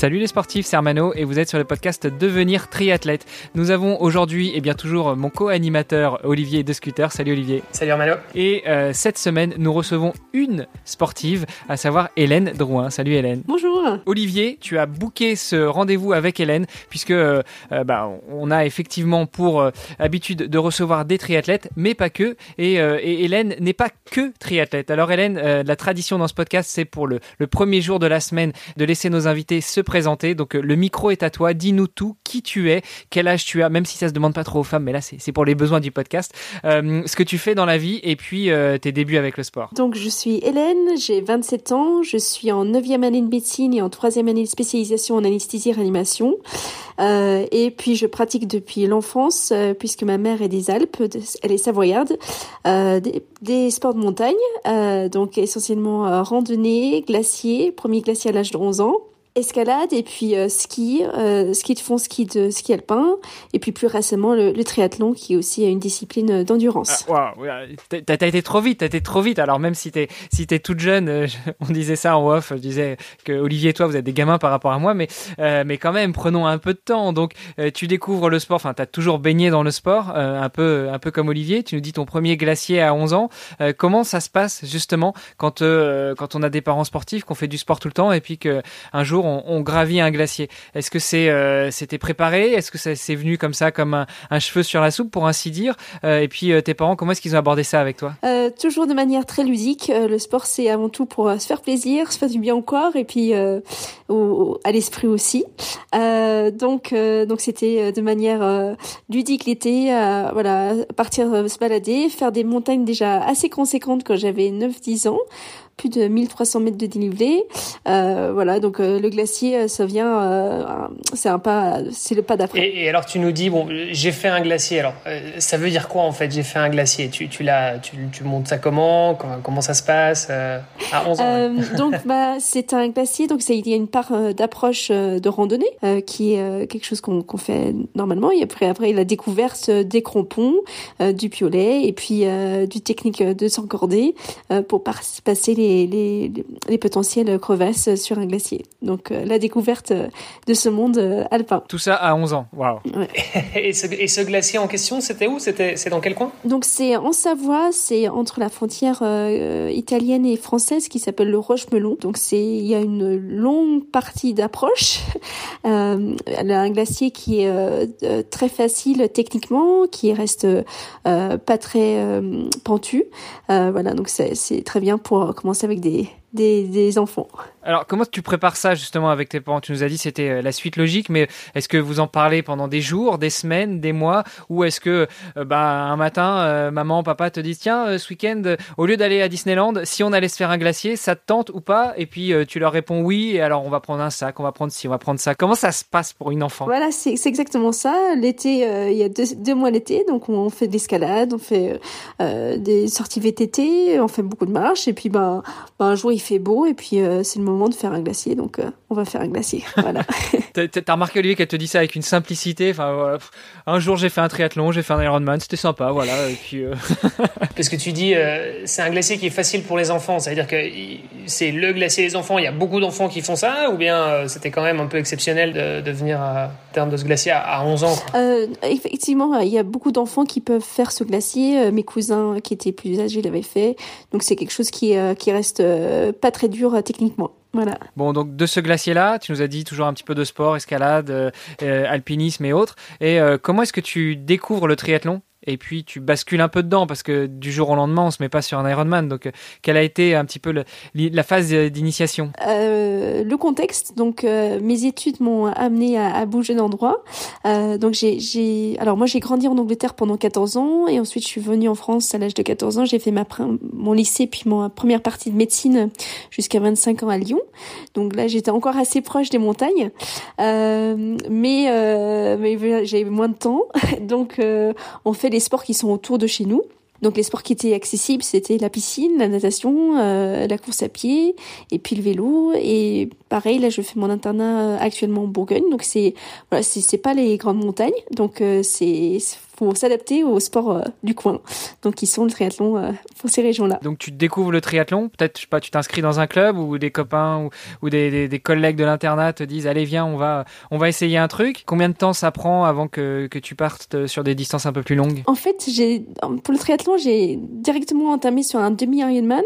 Salut les sportifs, c'est Armano et vous êtes sur le podcast Devenir triathlète. Nous avons aujourd'hui et eh bien toujours mon co-animateur Olivier de Scooter. Salut Olivier. Salut Armano. Et euh, cette semaine, nous recevons une sportive, à savoir Hélène Drouin. Salut Hélène. Bonjour. Olivier, tu as booké ce rendez-vous avec Hélène puisque euh, euh, bah, on a effectivement pour habitude de recevoir des triathlètes, mais pas que. Et, et Hélène n'est pas que triathlète. Alors Hélène, la tradition dans ce podcast, c'est pour le, le, premier jour de la semaine de laisser nos invités se Donc euh, le micro est à toi. Dis-nous tout, qui tu es, quel âge tu as, même si ça se demande pas trop aux femmes, mais là c'est pour les besoins du podcast. Euh, ce que tu fais dans la vie et puis euh, tes débuts avec le sport. Donc je suis Hélène, j'ai 27 ans, je suis en 9e année de médecine et en 3e année de spécialisation en anesthésie réanimation. et puis je pratique depuis l'enfance puisque ma mère est des Alpes, elle est savoyarde, des, des, sports de montagne, donc essentiellement randonnée, glacier, premier glacier à l'âge de 11 ans escalade et puis euh, ski, euh, ski de fond, ski de ski alpin et puis plus récemment le, triathlon qui est aussi une discipline d'endurance. Ah, t'as été trop vite, t'as été trop vite. Alors même si t'es si t'es toute jeune, euh, on disait ça en off, je disais que Olivier et toi vous êtes des gamins par rapport à moi, mais mais quand même prenons un peu de temps. Donc tu découvres le sport, enfin t'as toujours baigné dans le sport, un peu un peu comme Olivier. Tu nous dis ton premier glacier à 11 ans. comment ça se passe justement quand quand on a des parents sportifs, qu'on fait du sport tout le temps et puis que un jour on, gravit un glacier. Est-ce que c'est euh, c'était préparé? Est-ce que c'est venu comme ça, comme un, cheveu sur la soupe, pour ainsi dire? Euh, Et puis euh, tes parents, comment est-ce qu'ils ont abordé ça avec toi? Toujours de manière très ludique. le sport, c'est avant tout pour se faire plaisir, se faire du bien au corps et puis à l'esprit aussi. donc donc c'était de manière ludique l'été, voilà, partir se balader, faire des montagnes déjà assez conséquentes quand j'avais 9-10 ans plus de 1300 mètres de dénivelé. Euh, voilà, donc euh, le glacier, euh, ça vient, euh, c'est un pas, c'est le pas d'après. Et, alors tu nous dis, bon, j'ai fait un glacier. Alors, ça veut dire quoi en fait J'ai fait un glacier? Tu, tu l'as, tu, tu, montes ça comment? Comment, ça se passe à 11 ans Donc, bah, c'est un glacier. Donc, il y a une part d'approche de randonnée qui est quelque chose qu'on fait normalement. Et après, après, la découverte des crampons, du piolet et puis du technique de s'encorder pour passer les les, les, potentielles crevasses sur un glacier. Donc euh, la découverte de ce monde euh, alpin. Tout ça à 11 ans, waouh et, ce, et, ce, glacier en question, c'était où? C'était C'est dans quel coin? Donc c'est en Savoie, c'est entre la frontière euh, italienne et française qui s'appelle le Roche-Melon. Donc c'est il y a une longue partie d'approche. euh, un glacier qui est très facile techniquement, qui reste pas très pentu. voilà, donc c'est très bien pour avec des, des, des enfants. Alors, comment tu prépares ça justement avec tes parents? Tu nous as dit c'était euh, la suite logique, mais est-ce que vous en parlez pendant des jours, des semaines, des mois? Ou est-ce que euh, bah, un matin, euh, maman, papa te disent tiens, ce week-end, au lieu d'aller à Disneyland, si on allait se faire un glacier, ça te tente ou pas? Et puis tu leur réponds oui, et alors on va prendre un sac, on va prendre ci, on va prendre ça. Comment ça se passe pour une enfant? Voilà, c'est exactement ça. L'été, il y a deux, deux mois l'été, donc on fait de l'escalade, on fait des sorties VTT, on fait beaucoup de marches, et puis ben, ben un jour il fait beau, et puis c'est le moment de faire un glacier, donc euh, on va faire un glacier. Voilà. T'as remarqué Olivier qu'elle te dit ça avec une simplicité. Enfin, un jour j'ai fait un triathlon, j'ai fait un Ironman, c'était sympa, voilà. Et puis. Euh... Parce que tu dis, euh, c'est un glacier qui est facile pour les enfants. Ça veut dire que c'est le glacier des enfants. Il y a beaucoup d'enfants qui font ça, ou bien euh, c'était quand même un peu exceptionnel de, venir à terme de ce glacier à, 11 ans. effectivement, il y a beaucoup d'enfants qui peuvent faire ce glacier. Mes cousins qui étaient plus âgés l'avaient fait, donc c'est quelque chose qui qui reste pas très dur techniquement. Voilà. Bon, donc de ce glacier-là, tu nous as dit toujours un petit peu de sport, escalade, euh, euh, alpinisme et autres. Et euh, comment est-ce que tu découvres le triathlon? Et puis tu bascules un peu dedans parce que du jour au lendemain, on se met pas sur un Ironman. Donc, euh, quelle a été un petit peu la phase d'initiation? Euh, Le contexte. Donc, euh, mes études m'ont amené à, bouger d'endroit. Euh, donc, j'ai, alors moi, j'ai grandi en Angleterre pendant 14 ans et ensuite je suis venue en France à l'âge de 14 ans. J'ai fait ma mon lycée puis ma première partie de médecine jusqu'à 25 ans à Lyon. Donc là, j'étais encore assez proche des montagnes, euh, mais mais j'ai moins de temps. Donc, on fait les sports qui sont autour de chez nous. Donc les sports qui étaient accessibles, c'était la piscine, la natation, euh, la course à pied, et puis le vélo. Et pareil, là, je fais mon internat euh, actuellement en Bourgogne, donc c'est voilà, c'est pas les grandes montagnes, donc euh, c'est pour s'adapter aux sports euh, du coin. Donc, ils sont le triathlon euh, pour ces régions-là. Donc, tu découvres le triathlon? Peut-être, je sais pas, tu t'inscris dans un club ou des copains ou, ou des, des, collègues de l'internat te disent, allez, viens, on va, on va essayer un truc. Combien de temps ça prend avant que, que tu partes sur des distances un peu plus longues? En fait, j'ai, pour le triathlon, j'ai directement entamé sur un demi-Ironman.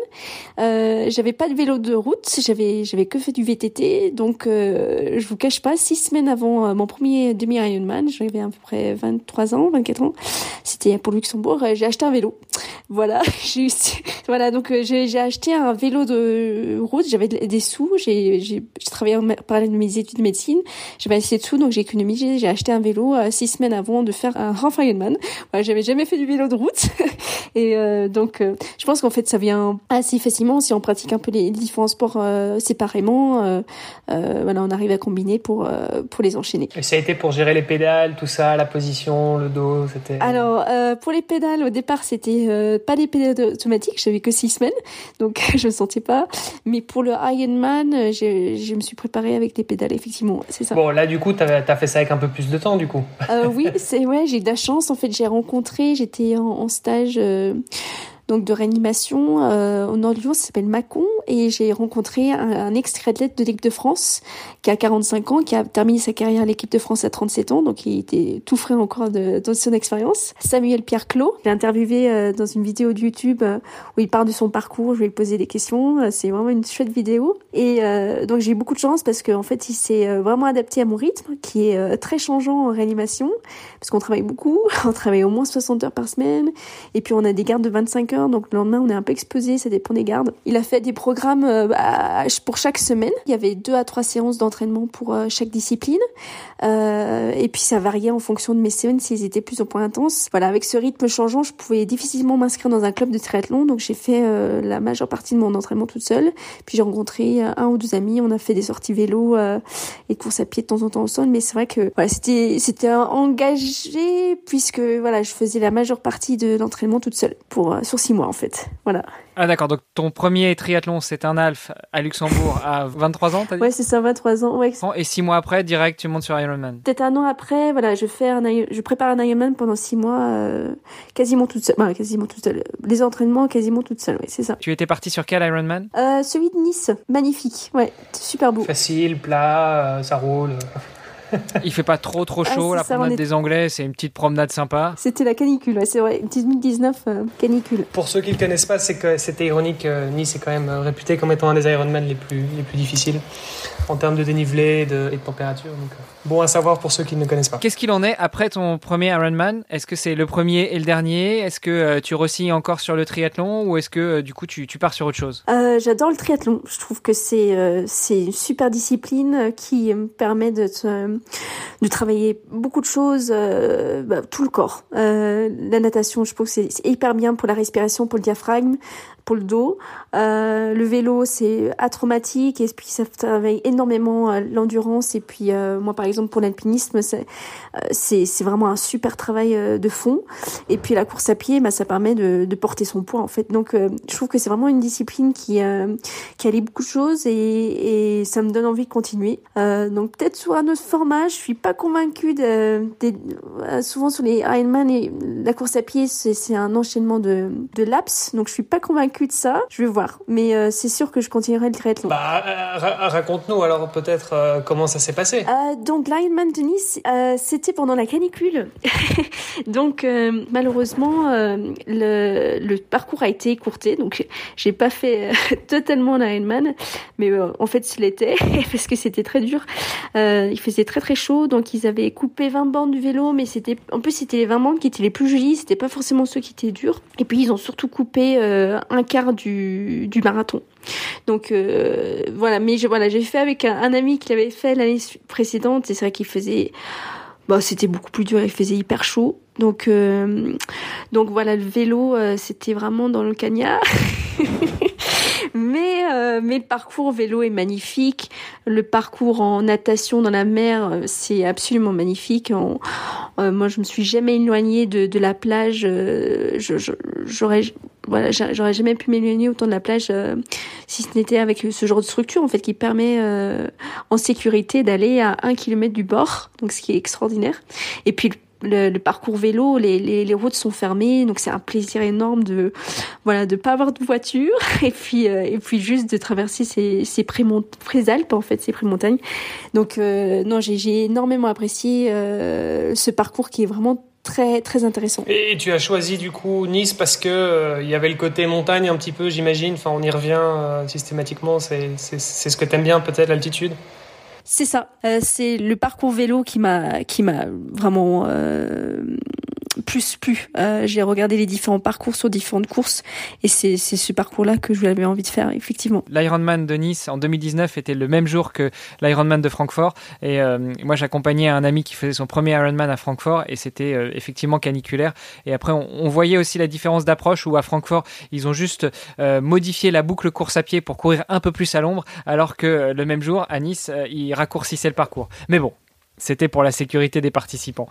Euh, j'avais pas de vélo de route, j'avais, j'avais que fait du VTT. Donc, euh, je vous cache pas, six semaines avant mon premier demi-Ironman, j'avais à peu près 23 ans, 24 ans, c'était pour Luxembourg. Euh, j'ai acheté un vélo. Voilà, j'ai voilà donc euh, j'ai acheté un vélo de route. J'avais des sous. J'ai travaillé en parallèle de mes études de médecine. J'avais assez de sous donc j'ai économisé. J'ai acheté un vélo euh, six semaines avant de faire un half Ironman. J'avais jamais fait du vélo de route et donc je pense qu'en fait ça vient assez facilement si on pratique un peu les, différents sports séparément. voilà, on arrive à combiner pour pour les enchaîner. Ça a été pour gérer les pédales, tout ça, la position, le dos. Alors, euh, pour les pédales, au départ, c'était euh, pas des pédales automatiques. J'avais que six semaines, donc je ne sentais pas. Mais pour le Ironman, euh, je, je me suis préparée avec des pédales, effectivement. C'est ça. Bon, là, du coup, tu as, fait ça avec un peu plus de temps, du coup. Euh, oui, c'est ouais, j'ai eu de la chance. En fait, j'ai rencontré, j'étais en, en, stage donc de réanimation euh, au nord du Lyon, ça s'appelle Macon, et j'ai rencontré un, ex-triathlète de l'équipe de France qui a 45 ans, qui a terminé sa carrière à l'équipe de France à 37 ans, donc il était tout frais encore de, de son expérience. Samuel Pierre Clos, j'ai interviewé euh, dans une vidéo de YouTube euh, où il parle de son parcours, je lui poser des questions, euh, c'est vraiment une chouette vidéo. Et donc j'ai eu beaucoup de chance parce qu'en en fait il s'est vraiment adapté à mon rythme, qui est très changeant en réanimation, parce qu'on travaille beaucoup, on travaille au moins 60 heures par semaine, et puis on a des gardes de 25 heures donc le lendemain on est un peu exposé, ça dépend des gardes. Il a fait des programmes euh, pour chaque semaine. Il y avait deux à trois séances d'entraînement pour euh, chaque discipline, euh, et puis ça variait en fonction de mes semaines s'ils étaient plus ou moins intenses. Voilà, avec ce rythme changeant, je pouvais difficilement m'inscrire dans un club de triathlon, donc j'ai fait la majeure partie de mon entraînement toute seule. Puis j'ai rencontré un ou deux amis, on a fait des sorties vélo et courses à pied de temps en temps sol, mais c'est vrai que voilà, c'était c'était engagé puisque voilà, je faisais la majeure partie de l'entraînement toute seule pour sur six mois en fait. Voilà. Ah d'accord, donc ton premier triathlon, c'est un Alf à Luxembourg à 23 ans, t'as dit? Ouais, c'est ça, 23 ans. Ouais. Et six mois après, direct, tu montes sur Ironman. Peut-être un an après, voilà, je fais un, je prépare un Ironman pendant six mois, euh, quasiment toute seule. Bah, quasiment toute seule. Les entraînements, quasiment toute seule, ouais, c'est ça. Tu étais parti sur quel Ironman? Euh, Celui de Nice, magnifique, ouais, super beau. Facile, plat, euh, ça roule. Il fait pas trop trop chaud. Ah, la promenade des Anglais, c'est une petite promenade sympa. C'était la canicule, c'est vrai. 2019, euh, canicule. Pour ceux qui ne connaissent pas, c'est que c'était ironique. Euh, nice est quand même euh, réputé comme étant un des Ironman les plus, les plus difficiles en termes de dénivelé et de, température. Donc, bon à savoir pour ceux qui ne connaissent pas. Qu'est-ce qu'il en est après ton premier Ironman? Est-ce que c'est le premier et le dernier? Est-ce que tu resignes encore sur le triathlon ou est-ce que du coup tu, tu, pars sur autre chose? J'adore le triathlon. Je trouve que c'est c'est une super discipline qui me permet de de travailler beaucoup de choses, euh, bah, tout le corps. Euh, la natation, je pense que c'est hyper bien pour la respiration, pour le diaphragme, pour le dos. Euh, le vélo, c'est atraumatique et puis ça travaille énormément euh, l'endurance. Et puis euh, moi, par exemple, pour l'alpinisme, c'est c'est vraiment un super travail de fond. Et puis la course à pied, bah, ça permet de, de porter son poids en fait. Donc je trouve que c'est vraiment une discipline qui qui allie beaucoup de choses et, et ça me donne envie de continuer. donc peut-être sur un autre format, je suis pas convaincue de, de souvent sur les Ironman et la course à pied, c'est un enchaînement de, de laps. Donc je suis pas convaincue convaincue de ça. Je vais voir. Mais euh, c'est sûr que je continuerai le triathlon. Bah, raconte-nous alors peut-être comment ça s'est passé. donc l'Ironman de Nice, c'était pendant la canicule. donc malheureusement, le, le, parcours a été écourté. Donc j'ai pas fait totalement l'Ironman. Mais en fait, ce l'était parce que c'était très dur. il faisait très très chaud. Donc ils avaient coupé 20 bandes du vélo. Mais c'était en plus, c'était les 20 bandes qui étaient les plus jolies. C'était pas forcément ceux qui étaient durs. Et puis ils ont surtout coupé euh, un quart du, du marathon. Donc euh, voilà, mais je, voilà, j'ai fait avec un, ami qui l'avait fait l'année précédente c'est vrai qu'il faisait, bah c'était beaucoup plus dur, il faisait hyper chaud. Donc euh, donc voilà, le vélo c'était vraiment dans le cagnard. mais euh, mais le parcours vélo est magnifique. Le parcours en natation dans la mer, euh, c'est absolument magnifique. euh, moi, je me suis jamais éloignée de, de la plage. Euh, j'aurais voilà, j'aurais jamais pu m'éloigner autant de la plage euh, si ce n'était avec ce genre de structure en fait qui permet en sécurité d'aller à un kilomètre du bord, donc ce qui est extraordinaire. Et puis le le, parcours vélo, les, les, les, routes sont fermées, donc c'est un plaisir énorme de voilà de pas avoir de voiture et puis euh, et puis juste de traverser ces ces pré-alpes en fait, ces pré-montagnes. Donc euh, non, j'ai énormément apprécié euh, ce parcours qui est vraiment très très intéressant. Et tu as choisi du coup Nice parce que il y avait le côté montagne un petit peu, j'imagine. Enfin, on y revient systématiquement. C'est c'est ce que t'aimes bien peut-être l'altitude? C'est ça. Euh, c'est le parcours vélo qui m'a qui m'a vraiment euh, plus plus. Euh, j'ai regardé les différents parcours sur différentes courses et c'est ce parcours-là que je avais envie de faire, effectivement. L'Ironman de Nice en 2019 était le même jour que l'Ironman de Francfort et euh, moi j'accompagnais un ami qui faisait son premier Ironman à Francfort et c'était euh, effectivement caniculaire. Et après on, on voyait aussi la différence d'approche où à Francfort ils ont juste modifié la boucle course à pied pour courir un peu plus à l'ombre alors que le même jour à Nice ils raccourcissaient le parcours. Mais bon, c'était pour la sécurité des participants.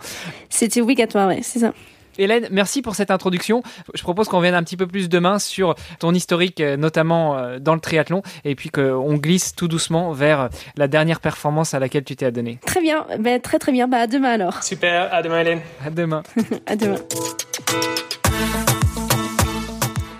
C'était obligatoire, ouais, c'est ça. Hélène, merci pour cette introduction. Je propose qu'on vienne un petit peu plus demain sur ton historique, euh, notamment euh, dans le triathlon, et puis qu'on glisse tout doucement vers la dernière performance à laquelle tu t'es adonné. Très bien, ben, très très bien. Bah, à demain alors. Super, à demain Hélène. À demain. à demain.